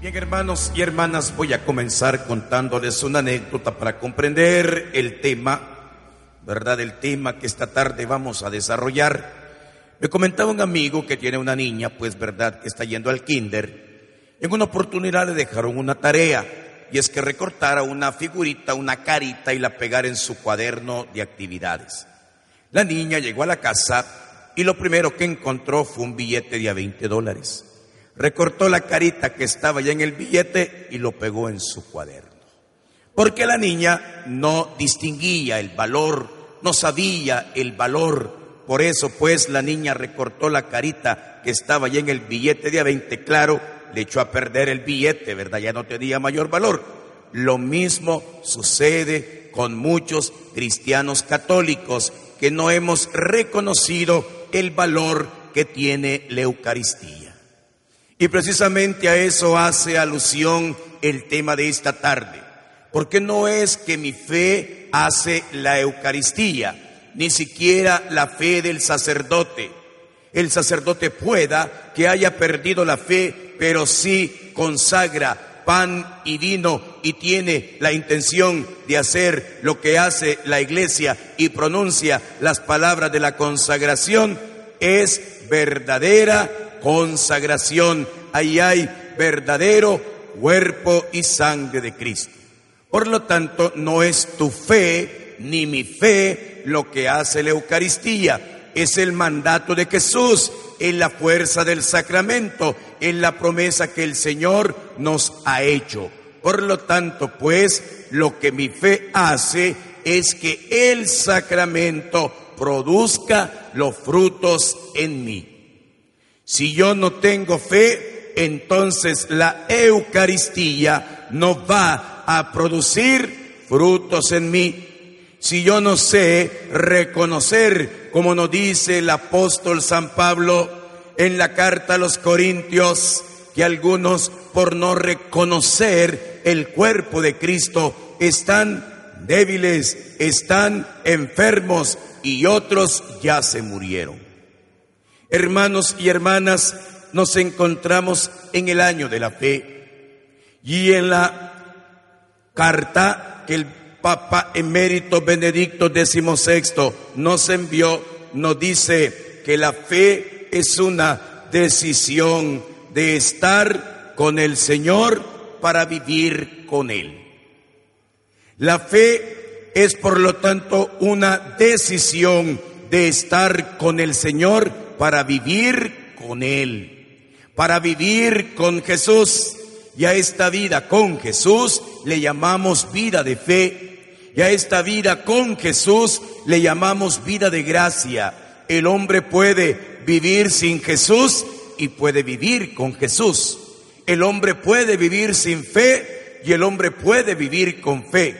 Bien, hermanos y hermanas, voy a comenzar contándoles una anécdota para comprender el tema, ¿verdad? El tema que esta tarde vamos a desarrollar. Me comentaba un amigo que tiene una niña, pues, ¿verdad? Que está yendo al kinder. En una oportunidad le dejaron una tarea, y es que recortara una figurita, una carita y la pegara en su cuaderno de actividades. La niña llegó a la casa y lo primero que encontró fue un billete de a 20 dólares. Recortó la carita que estaba ya en el billete y lo pegó en su cuaderno. Porque la niña no distinguía el valor, no sabía el valor. Por eso pues la niña recortó la carita que estaba ya en el billete de a 20, claro, le echó a perder el billete, ¿verdad? Ya no tenía mayor valor. Lo mismo sucede con muchos cristianos católicos que no hemos reconocido el valor que tiene la Eucaristía. Y precisamente a eso hace alusión el tema de esta tarde, porque no es que mi fe hace la Eucaristía, ni siquiera la fe del sacerdote. El sacerdote pueda que haya perdido la fe, pero sí consagra pan y vino y tiene la intención de hacer lo que hace la iglesia y pronuncia las palabras de la consagración, es verdadera consagración. Ahí hay verdadero cuerpo y sangre de Cristo. Por lo tanto, no es tu fe ni mi fe lo que hace la Eucaristía, es el mandato de Jesús en la fuerza del sacramento, en la promesa que el Señor nos ha hecho. Por lo tanto, pues, lo que mi fe hace es que el sacramento produzca los frutos en mí. Si yo no tengo fe, entonces la Eucaristía no va a producir frutos en mí. Si yo no sé reconocer, como nos dice el apóstol San Pablo en la carta a los Corintios, que algunos por no reconocer el cuerpo de Cristo están débiles, están enfermos y otros ya se murieron. Hermanos y hermanas, nos encontramos en el año de la fe y en la carta que el Papa emérito Benedicto XVI nos envió, nos dice que la fe es una decisión de estar con el Señor para vivir con Él. La fe es por lo tanto una decisión de estar con el Señor para vivir con Él, para vivir con Jesús. Y a esta vida con Jesús le llamamos vida de fe. Y a esta vida con Jesús le llamamos vida de gracia. El hombre puede vivir sin Jesús y puede vivir con Jesús. El hombre puede vivir sin fe y el hombre puede vivir con fe.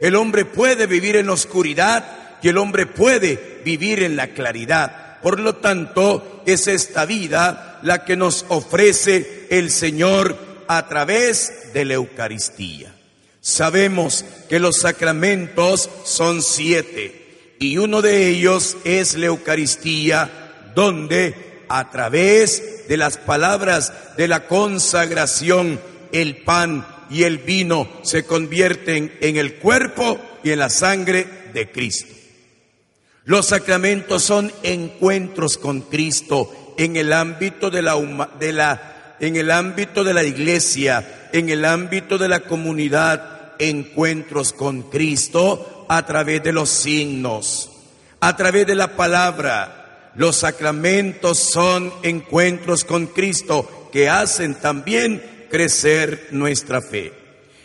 El hombre puede vivir en la oscuridad y el hombre puede vivir en la claridad. Por lo tanto, es esta vida la que nos ofrece el Señor a través de la Eucaristía. Sabemos que los sacramentos son siete y uno de ellos es la Eucaristía, donde a través de las palabras de la consagración el pan y el vino se convierten en el cuerpo y en la sangre de Cristo. Los sacramentos son encuentros con Cristo en el ámbito de la, de la en el ámbito de la iglesia, en el ámbito de la comunidad, encuentros con Cristo a través de los signos, a través de la palabra. Los sacramentos son encuentros con Cristo que hacen también crecer nuestra fe.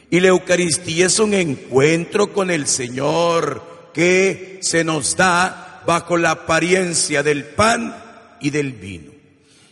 Y la Eucaristía es un encuentro con el Señor que se nos da bajo la apariencia del pan y del vino.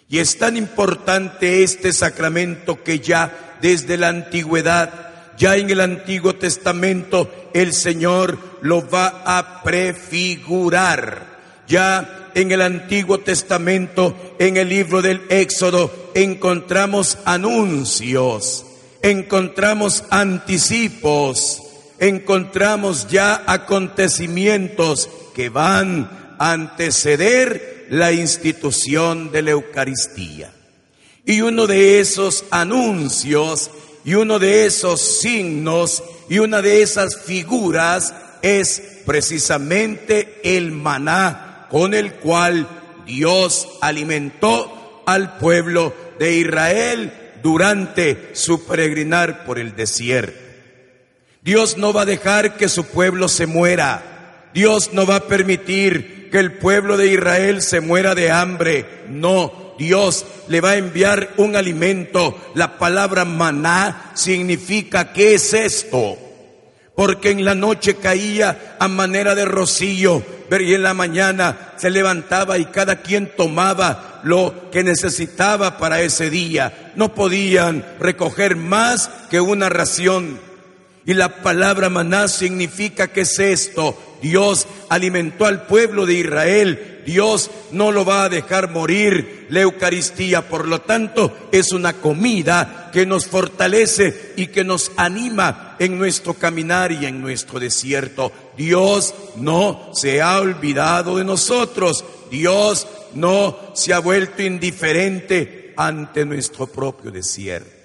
Y es tan importante este sacramento que ya desde la antigüedad, ya en el Antiguo Testamento, el Señor lo va a prefigurar. Ya en el Antiguo Testamento, en el libro del Éxodo, encontramos anuncios, encontramos anticipos, encontramos ya acontecimientos que van a anteceder la institución de la Eucaristía. Y uno de esos anuncios y uno de esos signos y una de esas figuras es precisamente el maná con el cual Dios alimentó al pueblo de Israel durante su peregrinar por el desierto. Dios no va a dejar que su pueblo se muera. Dios no va a permitir que el pueblo de Israel se muera de hambre. No, Dios le va a enviar un alimento. La palabra maná significa, ¿qué es esto? Porque en la noche caía a manera de rocío, y en la mañana se levantaba y cada quien tomaba lo que necesitaba para ese día. No podían recoger más que una ración. Y la palabra maná significa que es esto. Dios alimentó al pueblo de Israel. Dios no lo va a dejar morir. La Eucaristía, por lo tanto, es una comida que nos fortalece y que nos anima en nuestro caminar y en nuestro desierto. Dios no se ha olvidado de nosotros. Dios no se ha vuelto indiferente ante nuestro propio desierto.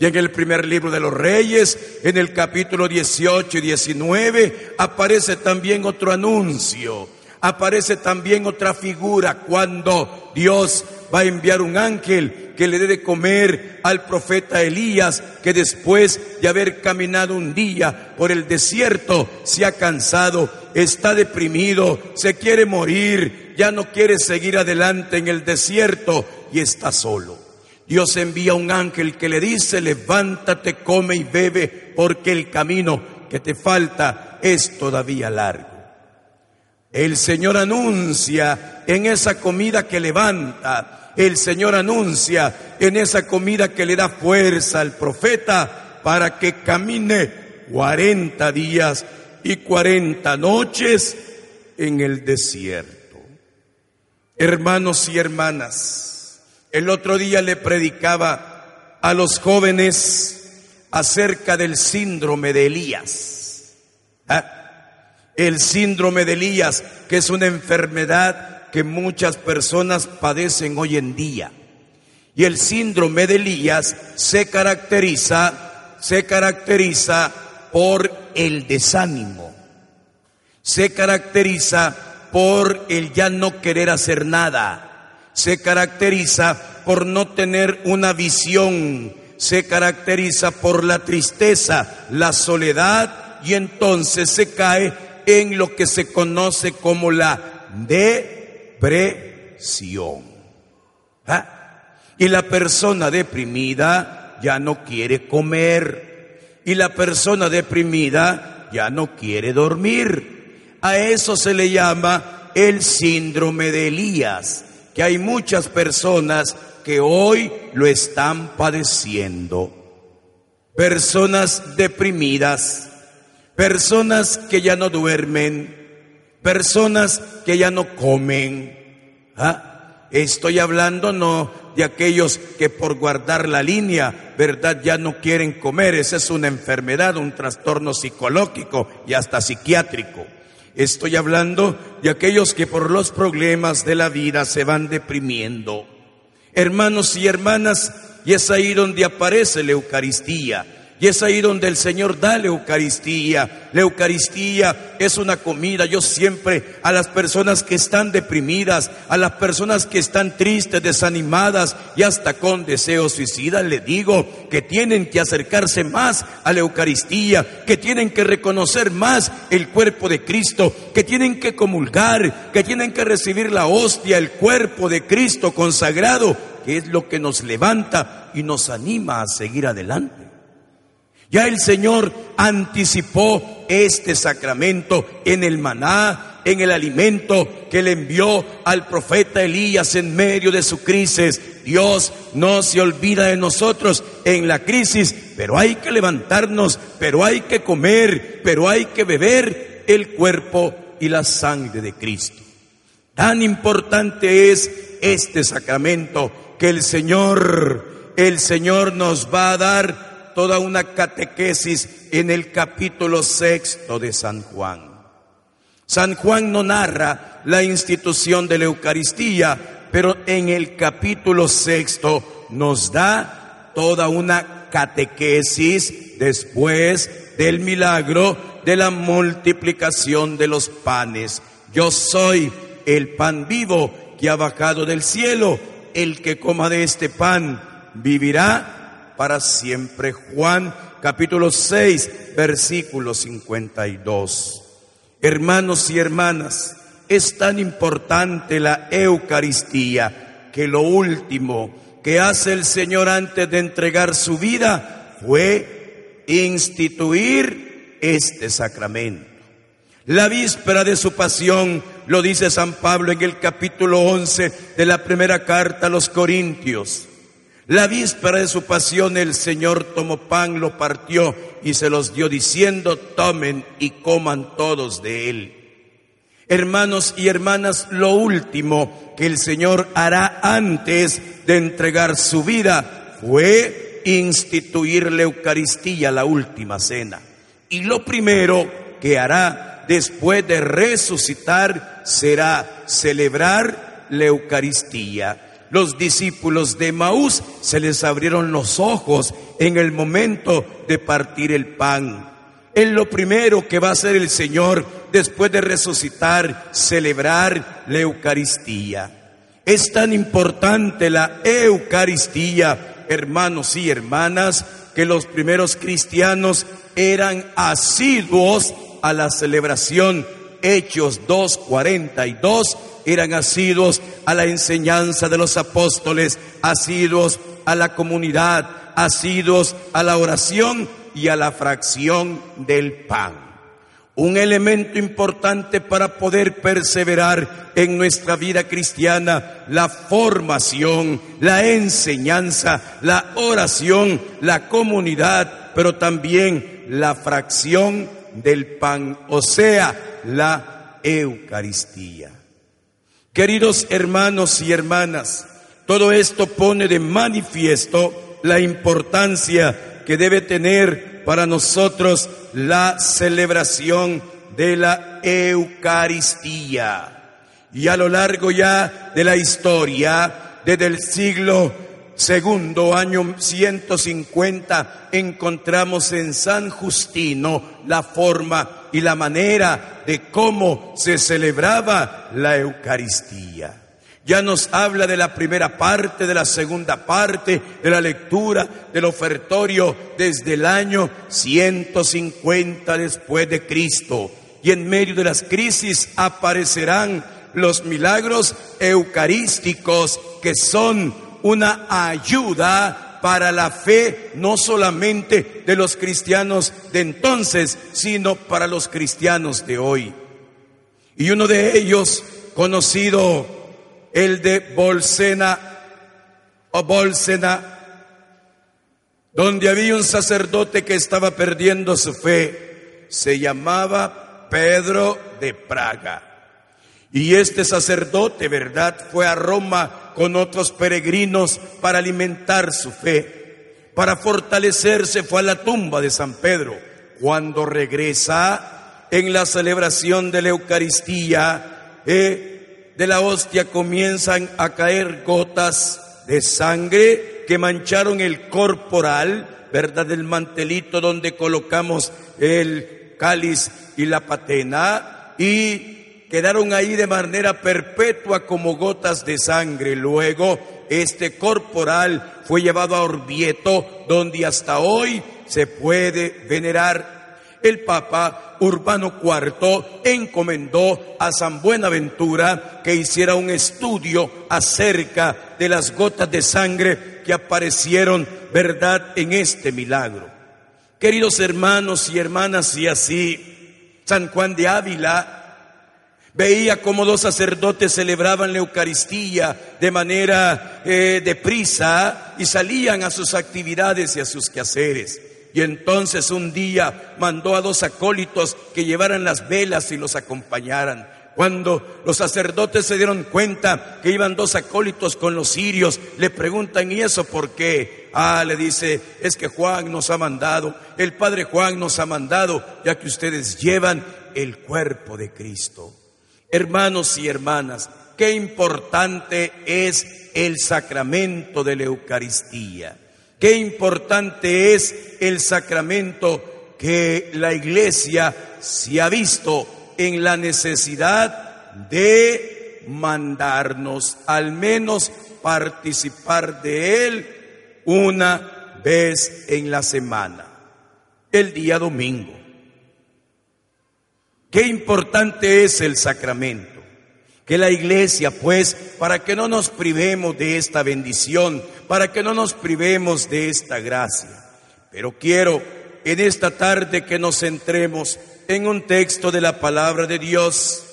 Y en el primer libro de los Reyes, en el capítulo 18 y 19, aparece también otro anuncio, aparece también otra figura cuando Dios va a enviar un ángel que le dé de comer al profeta Elías, que después de haber caminado un día por el desierto, se ha cansado, está deprimido, se quiere morir, ya no quiere seguir adelante en el desierto y está solo. Dios envía un ángel que le dice, levántate, come y bebe, porque el camino que te falta es todavía largo. El Señor anuncia en esa comida que levanta, el Señor anuncia en esa comida que le da fuerza al profeta para que camine cuarenta días y cuarenta noches en el desierto. Hermanos y hermanas, el otro día le predicaba a los jóvenes acerca del síndrome de Elías. ¿Ah? El síndrome de Elías, que es una enfermedad que muchas personas padecen hoy en día. Y el síndrome de Elías se caracteriza, se caracteriza por el desánimo. Se caracteriza por el ya no querer hacer nada se caracteriza por no tener una visión, se caracteriza por la tristeza, la soledad y entonces se cae en lo que se conoce como la depresión. ¿Ah? Y la persona deprimida ya no quiere comer y la persona deprimida ya no quiere dormir. A eso se le llama el síndrome de Elías que hay muchas personas que hoy lo están padeciendo. Personas deprimidas, personas que ya no duermen, personas que ya no comen. ¿Ah? Estoy hablando no de aquellos que por guardar la línea, ¿verdad? Ya no quieren comer. Esa es una enfermedad, un trastorno psicológico y hasta psiquiátrico. Estoy hablando de aquellos que por los problemas de la vida se van deprimiendo. Hermanos y hermanas, y es ahí donde aparece la Eucaristía. Y es ahí donde el Señor da la Eucaristía. La Eucaristía es una comida. Yo siempre a las personas que están deprimidas, a las personas que están tristes, desanimadas y hasta con deseos suicidas, le digo que tienen que acercarse más a la Eucaristía, que tienen que reconocer más el cuerpo de Cristo, que tienen que comulgar, que tienen que recibir la hostia, el cuerpo de Cristo consagrado, que es lo que nos levanta y nos anima a seguir adelante. Ya el Señor anticipó este sacramento en el maná, en el alimento que le envió al profeta Elías en medio de su crisis. Dios no se olvida de nosotros en la crisis, pero hay que levantarnos, pero hay que comer, pero hay que beber el cuerpo y la sangre de Cristo. Tan importante es este sacramento que el Señor, el Señor nos va a dar toda una catequesis en el capítulo sexto de San Juan. San Juan no narra la institución de la Eucaristía, pero en el capítulo sexto nos da toda una catequesis después del milagro de la multiplicación de los panes. Yo soy el pan vivo que ha bajado del cielo. El que coma de este pan vivirá para siempre. Juan capítulo 6, versículo 52. Hermanos y hermanas, es tan importante la Eucaristía que lo último que hace el Señor antes de entregar su vida fue instituir este sacramento. La víspera de su pasión, lo dice San Pablo en el capítulo 11 de la primera carta a los Corintios. La víspera de su pasión el Señor tomó pan, lo partió y se los dio diciendo, tomen y coman todos de él. Hermanos y hermanas, lo último que el Señor hará antes de entregar su vida fue instituir la Eucaristía, la última cena. Y lo primero que hará después de resucitar será celebrar la Eucaristía. Los discípulos de Maús se les abrieron los ojos en el momento de partir el pan. Es lo primero que va a hacer el Señor después de resucitar, celebrar la Eucaristía. Es tan importante la Eucaristía, hermanos y hermanas, que los primeros cristianos eran asiduos a la celebración. Hechos 2.42 eran asiduos a la enseñanza de los apóstoles, asiduos a la comunidad, asiduos a la oración y a la fracción del pan. Un elemento importante para poder perseverar en nuestra vida cristiana, la formación, la enseñanza, la oración, la comunidad, pero también la fracción del pan, o sea, la Eucaristía. Queridos hermanos y hermanas, todo esto pone de manifiesto la importancia que debe tener para nosotros la celebración de la Eucaristía. Y a lo largo ya de la historia, desde el siglo segundo, año 150, encontramos en San Justino la forma y la manera de cómo se celebraba la Eucaristía. Ya nos habla de la primera parte, de la segunda parte, de la lectura, del ofertorio desde el año 150 después de Cristo. Y en medio de las crisis aparecerán los milagros eucarísticos que son una ayuda para la fe no solamente de los cristianos de entonces, sino para los cristianos de hoy. Y uno de ellos, conocido el de Bolsena o Bolsena, donde había un sacerdote que estaba perdiendo su fe, se llamaba Pedro de Praga. Y este sacerdote, ¿verdad? Fue a Roma con otros peregrinos para alimentar su fe. Para fortalecerse fue a la tumba de San Pedro. Cuando regresa en la celebración de la Eucaristía, eh, de la hostia comienzan a caer gotas de sangre que mancharon el corporal, ¿verdad? El mantelito donde colocamos el cáliz y la patena y quedaron ahí de manera perpetua como gotas de sangre. Luego, este corporal fue llevado a Orvieto, donde hasta hoy se puede venerar. El Papa Urbano IV encomendó a San Buenaventura que hiciera un estudio acerca de las gotas de sangre que aparecieron, verdad, en este milagro. Queridos hermanos y hermanas, y así, San Juan de Ávila Veía cómo dos sacerdotes celebraban la Eucaristía de manera eh, deprisa y salían a sus actividades y a sus quehaceres. Y entonces un día mandó a dos acólitos que llevaran las velas y los acompañaran. Cuando los sacerdotes se dieron cuenta que iban dos acólitos con los sirios, le preguntan, ¿y eso por qué? Ah, le dice, es que Juan nos ha mandado, el Padre Juan nos ha mandado, ya que ustedes llevan el cuerpo de Cristo. Hermanos y hermanas, qué importante es el sacramento de la Eucaristía. Qué importante es el sacramento que la iglesia se ha visto en la necesidad de mandarnos, al menos participar de él una vez en la semana, el día domingo. Qué importante es el sacramento que la iglesia, pues, para que no nos privemos de esta bendición, para que no nos privemos de esta gracia. Pero quiero en esta tarde que nos centremos en un texto de la palabra de Dios,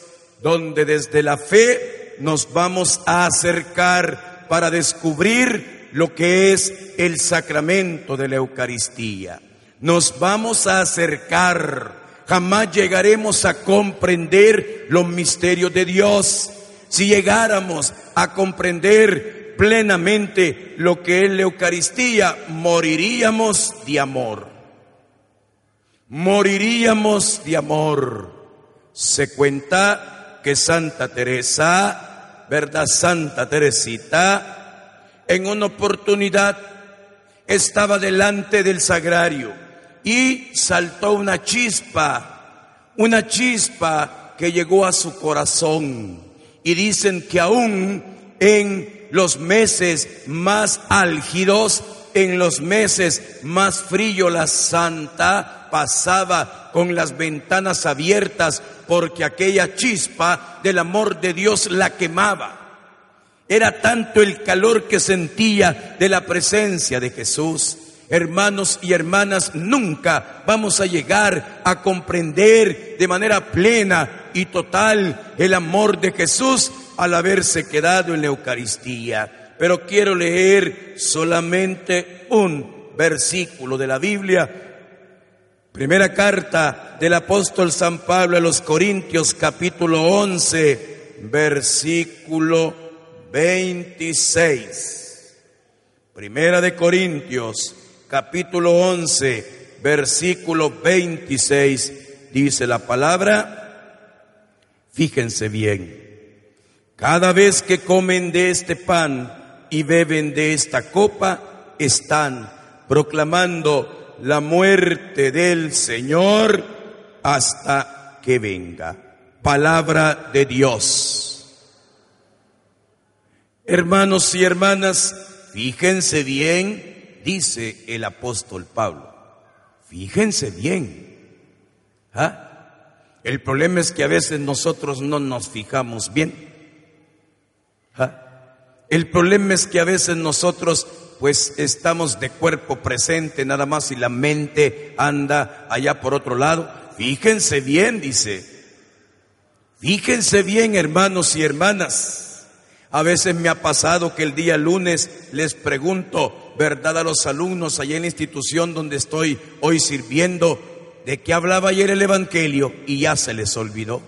donde desde la fe nos vamos a acercar para descubrir lo que es el sacramento de la Eucaristía. Nos vamos a acercar jamás llegaremos a comprender los misterios de Dios. Si llegáramos a comprender plenamente lo que es la Eucaristía, moriríamos de amor. Moriríamos de amor. Se cuenta que Santa Teresa, ¿verdad? Santa Teresita, en una oportunidad estaba delante del sagrario y saltó una chispa, una chispa que llegó a su corazón. Y dicen que aún en los meses más álgidos, en los meses más fríos, la santa pasaba con las ventanas abiertas porque aquella chispa del amor de Dios la quemaba. Era tanto el calor que sentía de la presencia de Jesús Hermanos y hermanas, nunca vamos a llegar a comprender de manera plena y total el amor de Jesús al haberse quedado en la Eucaristía. Pero quiero leer solamente un versículo de la Biblia. Primera carta del apóstol San Pablo a los Corintios capítulo 11, versículo 26. Primera de Corintios capítulo 11, versículo 26, dice la palabra, fíjense bien, cada vez que comen de este pan y beben de esta copa, están proclamando la muerte del Señor hasta que venga. Palabra de Dios. Hermanos y hermanas, fíjense bien dice el apóstol Pablo. Fíjense bien. ¿Ah? El problema es que a veces nosotros no nos fijamos bien. ¿Ah? El problema es que a veces nosotros pues estamos de cuerpo presente nada más y la mente anda allá por otro lado. Fíjense bien, dice. Fíjense bien, hermanos y hermanas. A veces me ha pasado que el día lunes les pregunto, verdad a los alumnos allá en la institución donde estoy hoy sirviendo de que hablaba ayer el Evangelio y ya se les olvidó.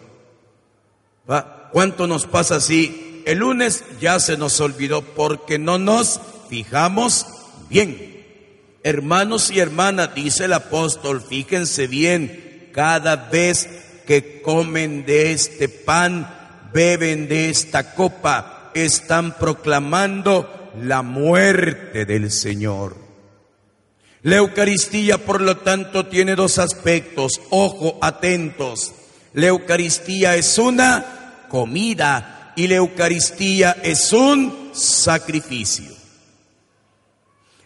¿Cuánto nos pasa así? El lunes ya se nos olvidó porque no nos fijamos bien. Hermanos y hermanas, dice el apóstol, fíjense bien, cada vez que comen de este pan, beben de esta copa, están proclamando la muerte del Señor. La Eucaristía, por lo tanto, tiene dos aspectos. Ojo, atentos. La Eucaristía es una comida y la Eucaristía es un sacrificio.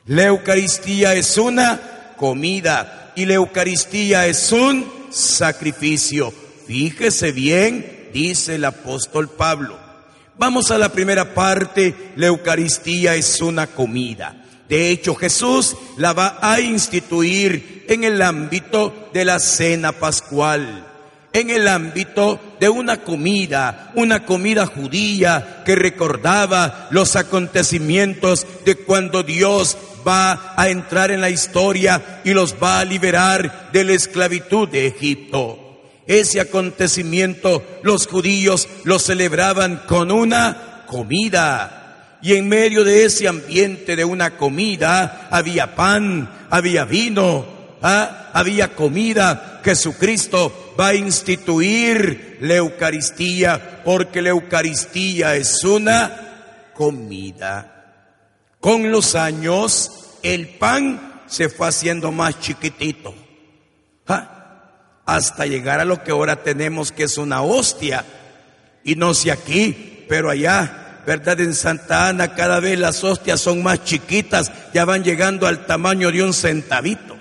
La Eucaristía es una comida y la Eucaristía es un sacrificio. Fíjese bien, dice el apóstol Pablo. Vamos a la primera parte, la Eucaristía es una comida. De hecho, Jesús la va a instituir en el ámbito de la cena pascual, en el ámbito de una comida, una comida judía que recordaba los acontecimientos de cuando Dios va a entrar en la historia y los va a liberar de la esclavitud de Egipto. Ese acontecimiento los judíos lo celebraban con una comida. Y en medio de ese ambiente de una comida había pan, había vino, ¿ah? había comida. Jesucristo va a instituir la Eucaristía porque la Eucaristía es una comida. Con los años, el pan se fue haciendo más chiquitito. Hasta llegar a lo que ahora tenemos, que es una hostia. Y no sé aquí, pero allá, ¿verdad? En Santa Ana cada vez las hostias son más chiquitas, ya van llegando al tamaño de un centavito,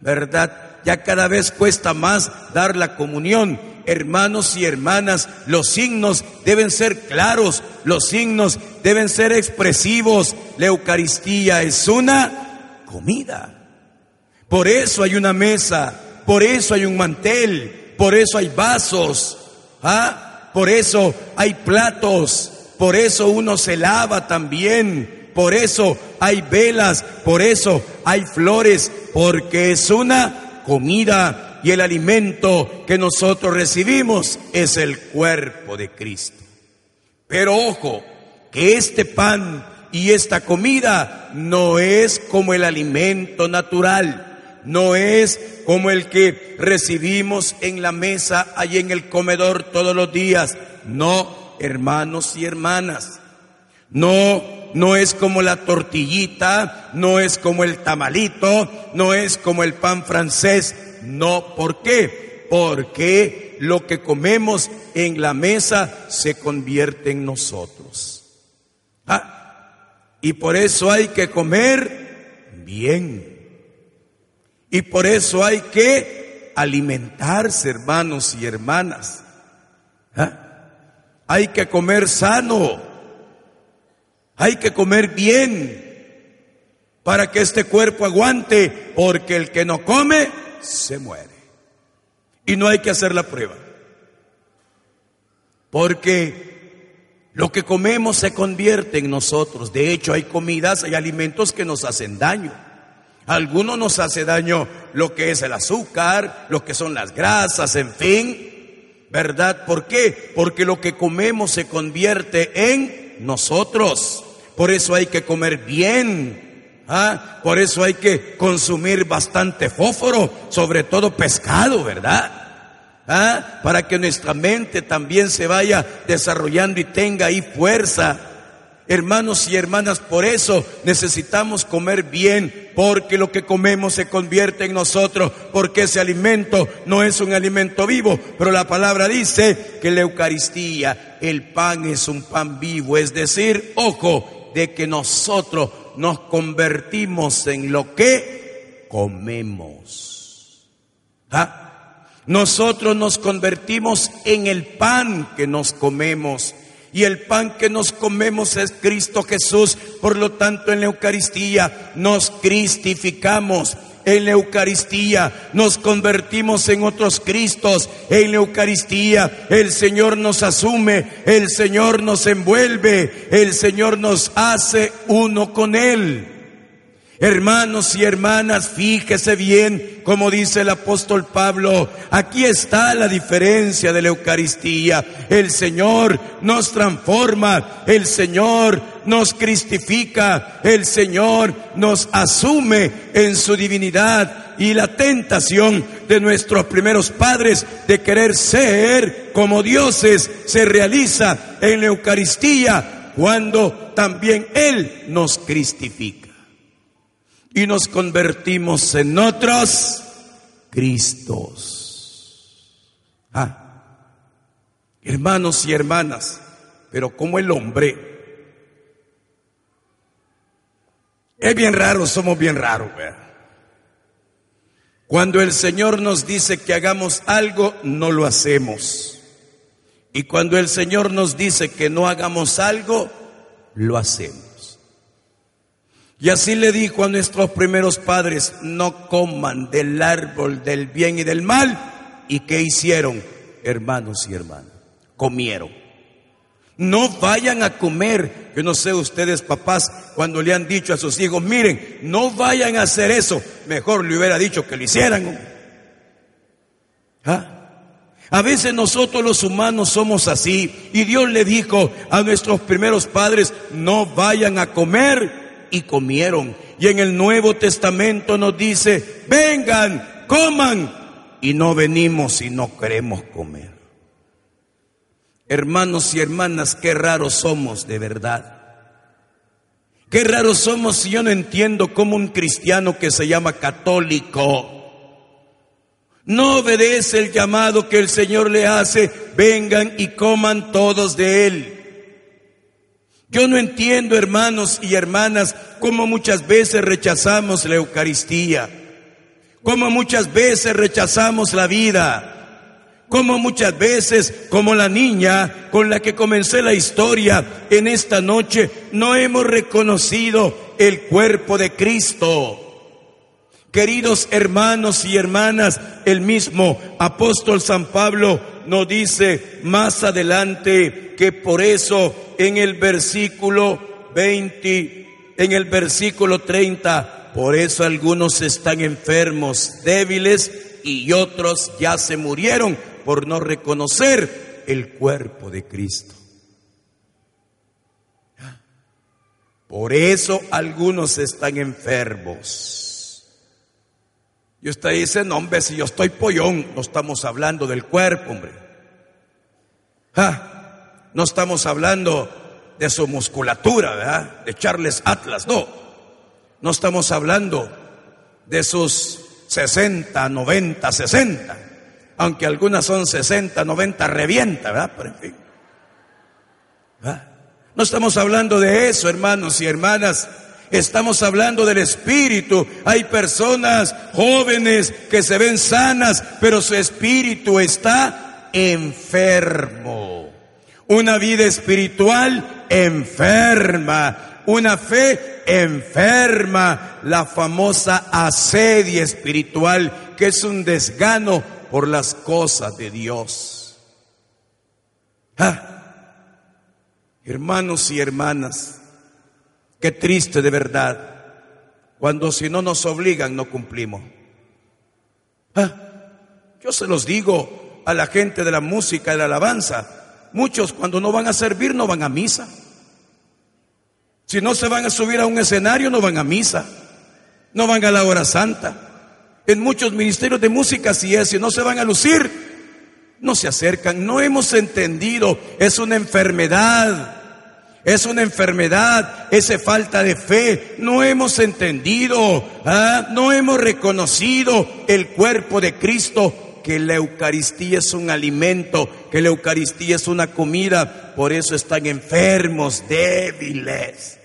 ¿verdad? Ya cada vez cuesta más dar la comunión. Hermanos y hermanas, los signos deben ser claros, los signos deben ser expresivos. La Eucaristía es una comida. Por eso hay una mesa, por eso hay un mantel, por eso hay vasos, ¿ah? por eso hay platos, por eso uno se lava también, por eso hay velas, por eso hay flores, porque es una comida y el alimento que nosotros recibimos es el cuerpo de Cristo. Pero ojo, que este pan y esta comida no es como el alimento natural no es como el que recibimos en la mesa allí en el comedor todos los días. No, hermanos y hermanas. No, no es como la tortillita, no es como el tamalito, no es como el pan francés. No, ¿por qué? Porque lo que comemos en la mesa se convierte en nosotros. Ah, y por eso hay que comer bien. Y por eso hay que alimentarse, hermanos y hermanas. ¿Ah? Hay que comer sano. Hay que comer bien para que este cuerpo aguante, porque el que no come se muere. Y no hay que hacer la prueba. Porque lo que comemos se convierte en nosotros. De hecho, hay comidas, hay alimentos que nos hacen daño algunos nos hace daño lo que es el azúcar, lo que son las grasas, en fin. ¿Verdad? ¿Por qué? Porque lo que comemos se convierte en nosotros. Por eso hay que comer bien. ¿ah? Por eso hay que consumir bastante fósforo, sobre todo pescado, ¿verdad? ¿Ah? Para que nuestra mente también se vaya desarrollando y tenga ahí fuerza Hermanos y hermanas, por eso necesitamos comer bien, porque lo que comemos se convierte en nosotros, porque ese alimento no es un alimento vivo, pero la palabra dice que la Eucaristía, el pan es un pan vivo, es decir, ojo, de que nosotros nos convertimos en lo que comemos. ¿Ah? Nosotros nos convertimos en el pan que nos comemos y el pan que nos comemos es Cristo Jesús. Por lo tanto, en la Eucaristía nos cristificamos. En la Eucaristía nos convertimos en otros Cristos. En la Eucaristía el Señor nos asume, el Señor nos envuelve, el Señor nos hace uno con Él. Hermanos y hermanas, fíjese bien, como dice el apóstol Pablo, aquí está la diferencia de la Eucaristía. El Señor nos transforma, el Señor nos cristifica, el Señor nos asume en su divinidad y la tentación de nuestros primeros padres de querer ser como dioses se realiza en la Eucaristía cuando también Él nos cristifica y nos convertimos en otros Cristos. Ah, hermanos y hermanas, pero como el hombre es bien raro, somos bien raros. Cuando el Señor nos dice que hagamos algo, no lo hacemos. Y cuando el Señor nos dice que no hagamos algo, lo hacemos. Y así le dijo a nuestros primeros padres, no coman del árbol del bien y del mal. ¿Y qué hicieron, hermanos y hermanas? Comieron. No vayan a comer. Yo no sé ustedes, papás, cuando le han dicho a sus hijos, miren, no vayan a hacer eso. Mejor le hubiera dicho que lo hicieran. ¿Ah? A veces nosotros los humanos somos así. Y Dios le dijo a nuestros primeros padres, no vayan a comer y comieron. Y en el Nuevo Testamento nos dice, vengan, coman, y no venimos y no queremos comer. Hermanos y hermanas, qué raros somos de verdad. Qué raros somos si yo no entiendo cómo un cristiano que se llama católico no obedece el llamado que el Señor le hace, vengan y coman todos de él. Yo no entiendo, hermanos y hermanas, cómo muchas veces rechazamos la Eucaristía, cómo muchas veces rechazamos la vida, como muchas veces, como la niña con la que comencé la historia en esta noche, no hemos reconocido el cuerpo de Cristo. Queridos hermanos y hermanas, el mismo apóstol San Pablo nos dice más adelante que por eso en el versículo 20, en el versículo 30, por eso algunos están enfermos, débiles y otros ya se murieron por no reconocer el cuerpo de Cristo. Por eso algunos están enfermos. Y usted dice, no hombre, si yo estoy pollón, no estamos hablando del cuerpo, hombre. Ah, no estamos hablando de su musculatura, ¿verdad? De Charles Atlas, no. No estamos hablando de sus 60, 90, 60 aunque algunas son 60, 90, revienta, ¿verdad? Pero en fin. No estamos hablando de eso, hermanos y hermanas. Estamos hablando del espíritu. Hay personas jóvenes que se ven sanas, pero su espíritu está enfermo. Una vida espiritual enferma. Una fe enferma. La famosa asedia espiritual, que es un desgano por las cosas de Dios. Ah, hermanos y hermanas, qué triste de verdad, cuando si no nos obligan no cumplimos. Ah, yo se los digo a la gente de la música de la alabanza, muchos cuando no van a servir no van a misa. Si no se van a subir a un escenario no van a misa, no van a la hora santa. En muchos ministerios de música si es, si no se van a lucir, no se acercan, no hemos entendido, es una enfermedad. Es una enfermedad, esa falta de fe. No hemos entendido, ¿ah? no hemos reconocido el cuerpo de Cristo, que la Eucaristía es un alimento, que la Eucaristía es una comida. Por eso están enfermos, débiles.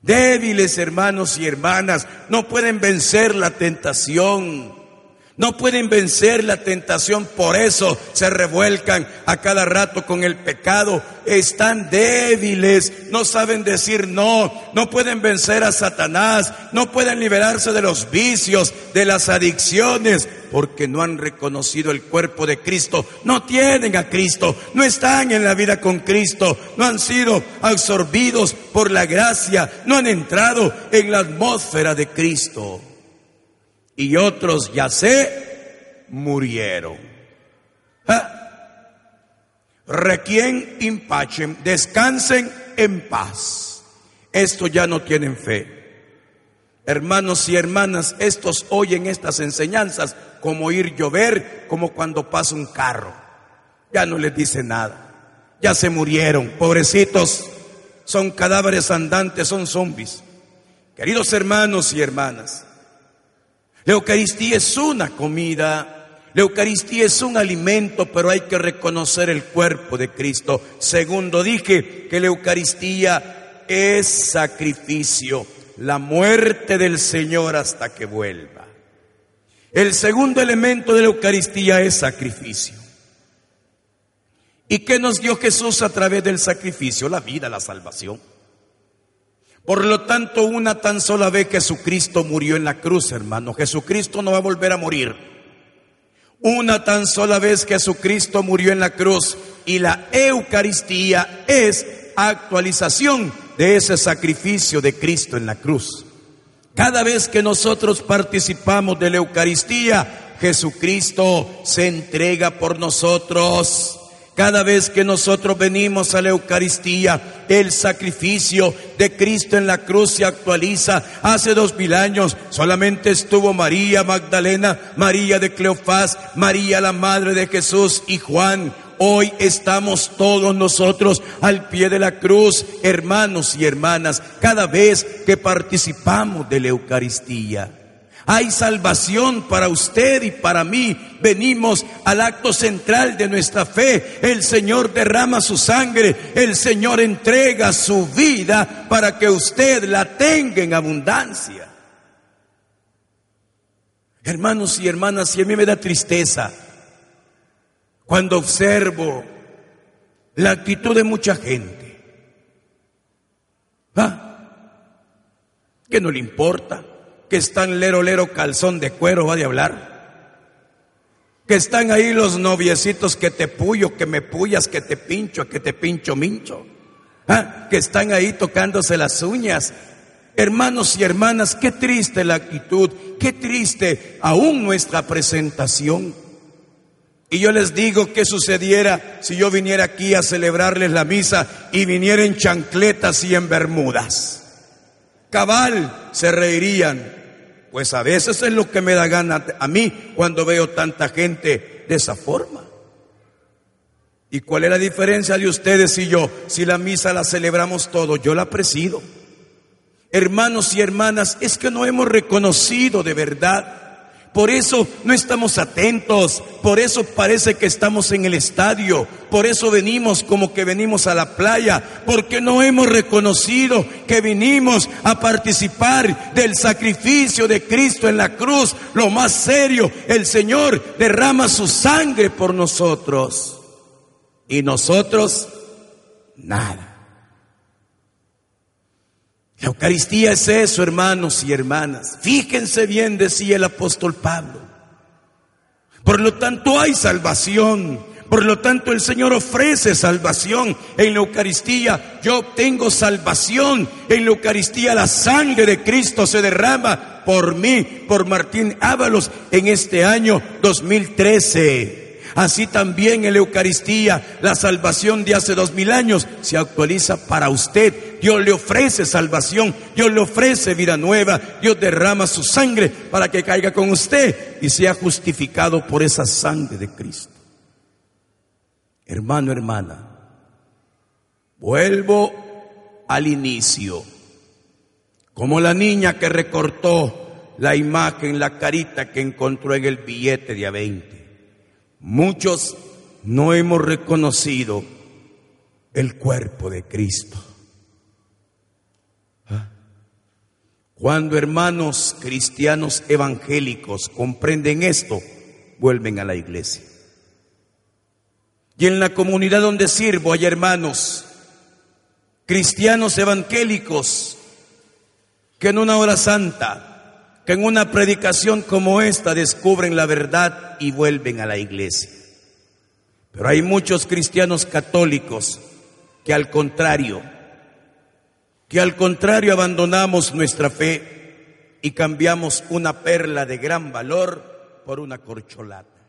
Débiles hermanos y hermanas, no pueden vencer la tentación. No pueden vencer la tentación, por eso se revuelcan a cada rato con el pecado. Están débiles, no saben decir no, no pueden vencer a Satanás, no pueden liberarse de los vicios, de las adicciones, porque no han reconocido el cuerpo de Cristo, no tienen a Cristo, no están en la vida con Cristo, no han sido absorbidos por la gracia, no han entrado en la atmósfera de Cristo y otros ya se murieron. ¿Ah? Requien impacem, descansen en paz. Estos ya no tienen fe. Hermanos y hermanas, estos oyen estas enseñanzas como ir llover, como cuando pasa un carro. Ya no les dice nada. Ya se murieron, pobrecitos. Son cadáveres andantes, son zombies. Queridos hermanos y hermanas, la Eucaristía es una comida, la Eucaristía es un alimento, pero hay que reconocer el cuerpo de Cristo. Segundo, dije que la Eucaristía es sacrificio, la muerte del Señor hasta que vuelva. El segundo elemento de la Eucaristía es sacrificio. ¿Y qué nos dio Jesús a través del sacrificio? La vida, la salvación. Por lo tanto, una tan sola vez Jesucristo murió en la cruz, hermano. Jesucristo no va a volver a morir. Una tan sola vez Jesucristo murió en la cruz y la Eucaristía es actualización de ese sacrificio de Cristo en la cruz. Cada vez que nosotros participamos de la Eucaristía, Jesucristo se entrega por nosotros. Cada vez que nosotros venimos a la Eucaristía, el sacrificio de Cristo en la cruz se actualiza. Hace dos mil años solamente estuvo María Magdalena, María de Cleofás, María la Madre de Jesús y Juan. Hoy estamos todos nosotros al pie de la cruz, hermanos y hermanas, cada vez que participamos de la Eucaristía. Hay salvación para usted y para mí. Venimos al acto central de nuestra fe. El Señor derrama su sangre. El Señor entrega su vida para que usted la tenga en abundancia. Hermanos y hermanas, y a mí me da tristeza cuando observo la actitud de mucha gente. ¿Ah? Que no le importa que están lero lero calzón de cuero, va de hablar. Que están ahí los noviecitos que te puyo, que me puyas, que te pincho, que te pincho mincho. ¿Ah? Que están ahí tocándose las uñas. Hermanos y hermanas, qué triste la actitud, qué triste aún nuestra presentación. Y yo les digo qué sucediera si yo viniera aquí a celebrarles la misa y viniera en chancletas y en bermudas. Cabal se reirían, pues a veces es lo que me da gana a mí cuando veo tanta gente de esa forma. ¿Y cuál es la diferencia de ustedes y yo? Si la misa la celebramos todos, yo la presido. Hermanos y hermanas, es que no hemos reconocido de verdad por eso no estamos atentos, por eso parece que estamos en el estadio, por eso venimos como que venimos a la playa, porque no hemos reconocido que vinimos a participar del sacrificio de Cristo en la cruz. Lo más serio, el Señor derrama su sangre por nosotros y nosotros nada. La Eucaristía es eso, hermanos y hermanas. Fíjense bien, decía el apóstol Pablo. Por lo tanto hay salvación. Por lo tanto el Señor ofrece salvación en la Eucaristía. Yo obtengo salvación. En la Eucaristía la sangre de Cristo se derrama por mí, por Martín Ábalos, en este año 2013. Así también en la Eucaristía, la salvación de hace dos mil años se actualiza para usted. Dios le ofrece salvación, Dios le ofrece vida nueva, Dios derrama su sangre para que caiga con usted y sea justificado por esa sangre de Cristo. Hermano, hermana, vuelvo al inicio, como la niña que recortó la imagen, la carita que encontró en el billete de a 20. Muchos no hemos reconocido el cuerpo de Cristo. Cuando hermanos cristianos evangélicos comprenden esto, vuelven a la iglesia. Y en la comunidad donde sirvo hay hermanos cristianos evangélicos que en una hora santa que en una predicación como esta descubren la verdad y vuelven a la iglesia. Pero hay muchos cristianos católicos que al contrario, que al contrario abandonamos nuestra fe y cambiamos una perla de gran valor por una corcholata.